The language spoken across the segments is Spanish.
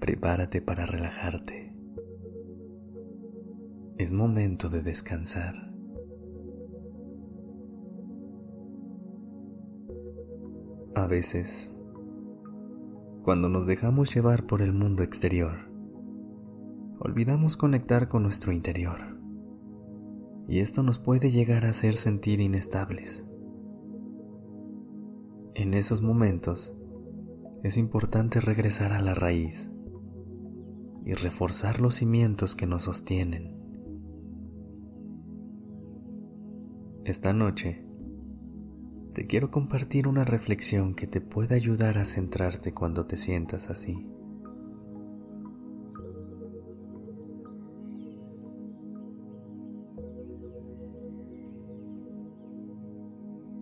Prepárate para relajarte. Es momento de descansar. A veces, cuando nos dejamos llevar por el mundo exterior, olvidamos conectar con nuestro interior. Y esto nos puede llegar a hacer sentir inestables. En esos momentos, es importante regresar a la raíz y reforzar los cimientos que nos sostienen. Esta noche, te quiero compartir una reflexión que te pueda ayudar a centrarte cuando te sientas así.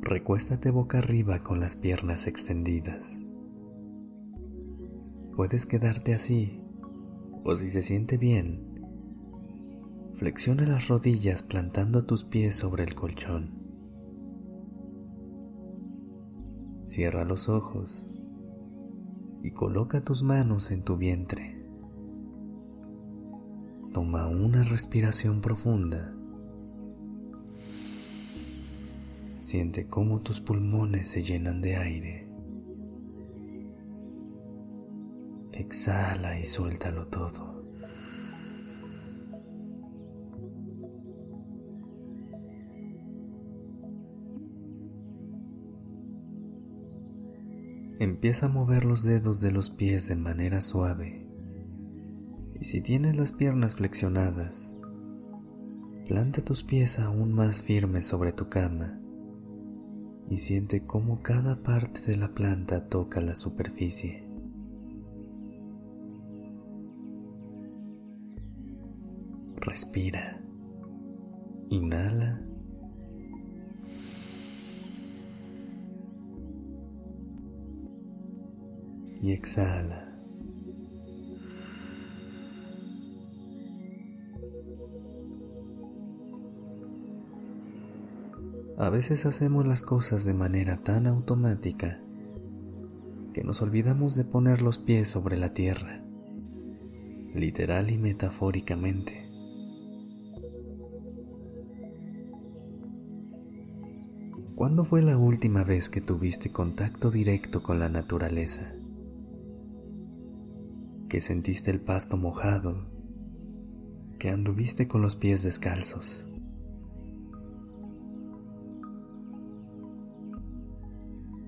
Recuéstate boca arriba con las piernas extendidas. Puedes quedarte así, o si se siente bien, flexiona las rodillas plantando tus pies sobre el colchón. Cierra los ojos y coloca tus manos en tu vientre. Toma una respiración profunda. Siente cómo tus pulmones se llenan de aire. Exhala y suéltalo todo. Empieza a mover los dedos de los pies de manera suave. Y si tienes las piernas flexionadas, planta tus pies aún más firmes sobre tu cama y siente cómo cada parte de la planta toca la superficie. Respira. Inhala. y exhala. A veces hacemos las cosas de manera tan automática que nos olvidamos de poner los pies sobre la tierra, literal y metafóricamente. ¿Cuándo fue la última vez que tuviste contacto directo con la naturaleza? que sentiste el pasto mojado, que anduviste con los pies descalzos.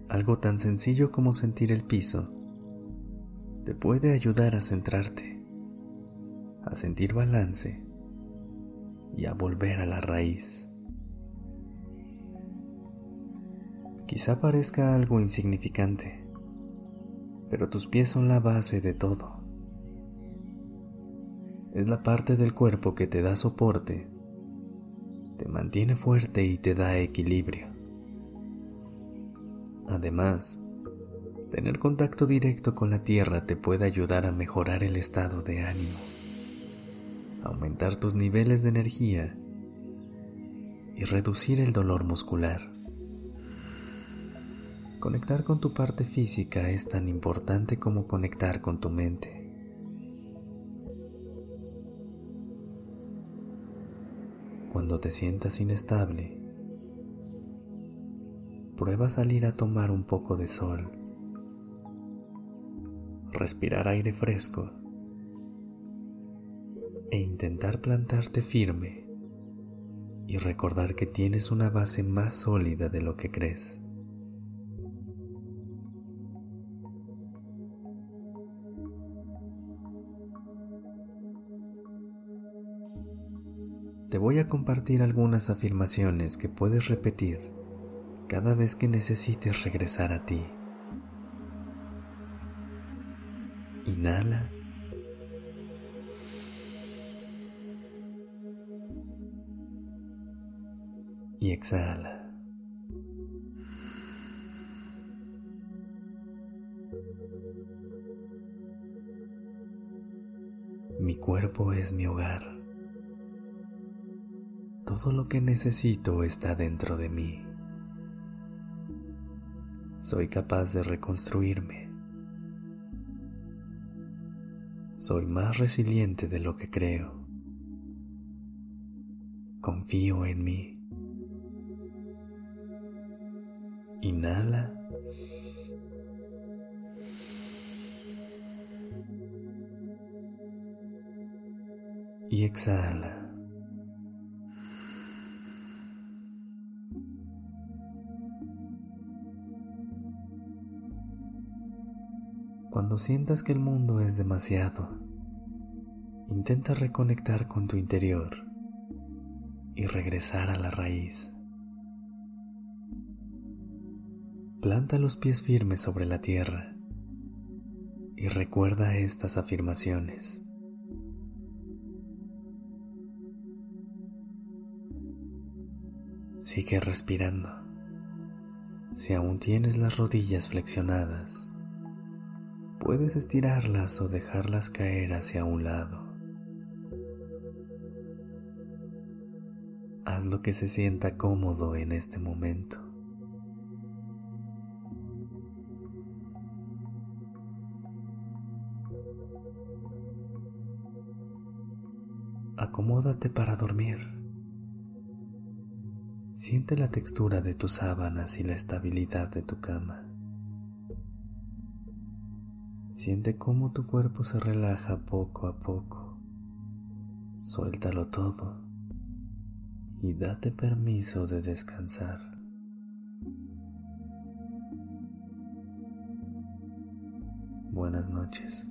Algo tan sencillo como sentir el piso te puede ayudar a centrarte, a sentir balance y a volver a la raíz. Quizá parezca algo insignificante, pero tus pies son la base de todo es la parte del cuerpo que te da soporte, te mantiene fuerte y te da equilibrio. Además, tener contacto directo con la tierra te puede ayudar a mejorar el estado de ánimo, aumentar tus niveles de energía y reducir el dolor muscular. Conectar con tu parte física es tan importante como conectar con tu mente. Cuando te sientas inestable, prueba salir a tomar un poco de sol, respirar aire fresco e intentar plantarte firme y recordar que tienes una base más sólida de lo que crees. Te voy a compartir algunas afirmaciones que puedes repetir cada vez que necesites regresar a ti. Inhala. Y exhala. Mi cuerpo es mi hogar. Todo lo que necesito está dentro de mí. Soy capaz de reconstruirme. Soy más resiliente de lo que creo. Confío en mí. Inhala. Y exhala. Cuando sientas que el mundo es demasiado, intenta reconectar con tu interior y regresar a la raíz. Planta los pies firmes sobre la tierra y recuerda estas afirmaciones. Sigue respirando. Si aún tienes las rodillas flexionadas, puedes estirarlas o dejarlas caer hacia un lado. Haz lo que se sienta cómodo en este momento. Acomódate para dormir. Siente la textura de tus sábanas y la estabilidad de tu cama. Siente cómo tu cuerpo se relaja poco a poco. Suéltalo todo y date permiso de descansar. Buenas noches.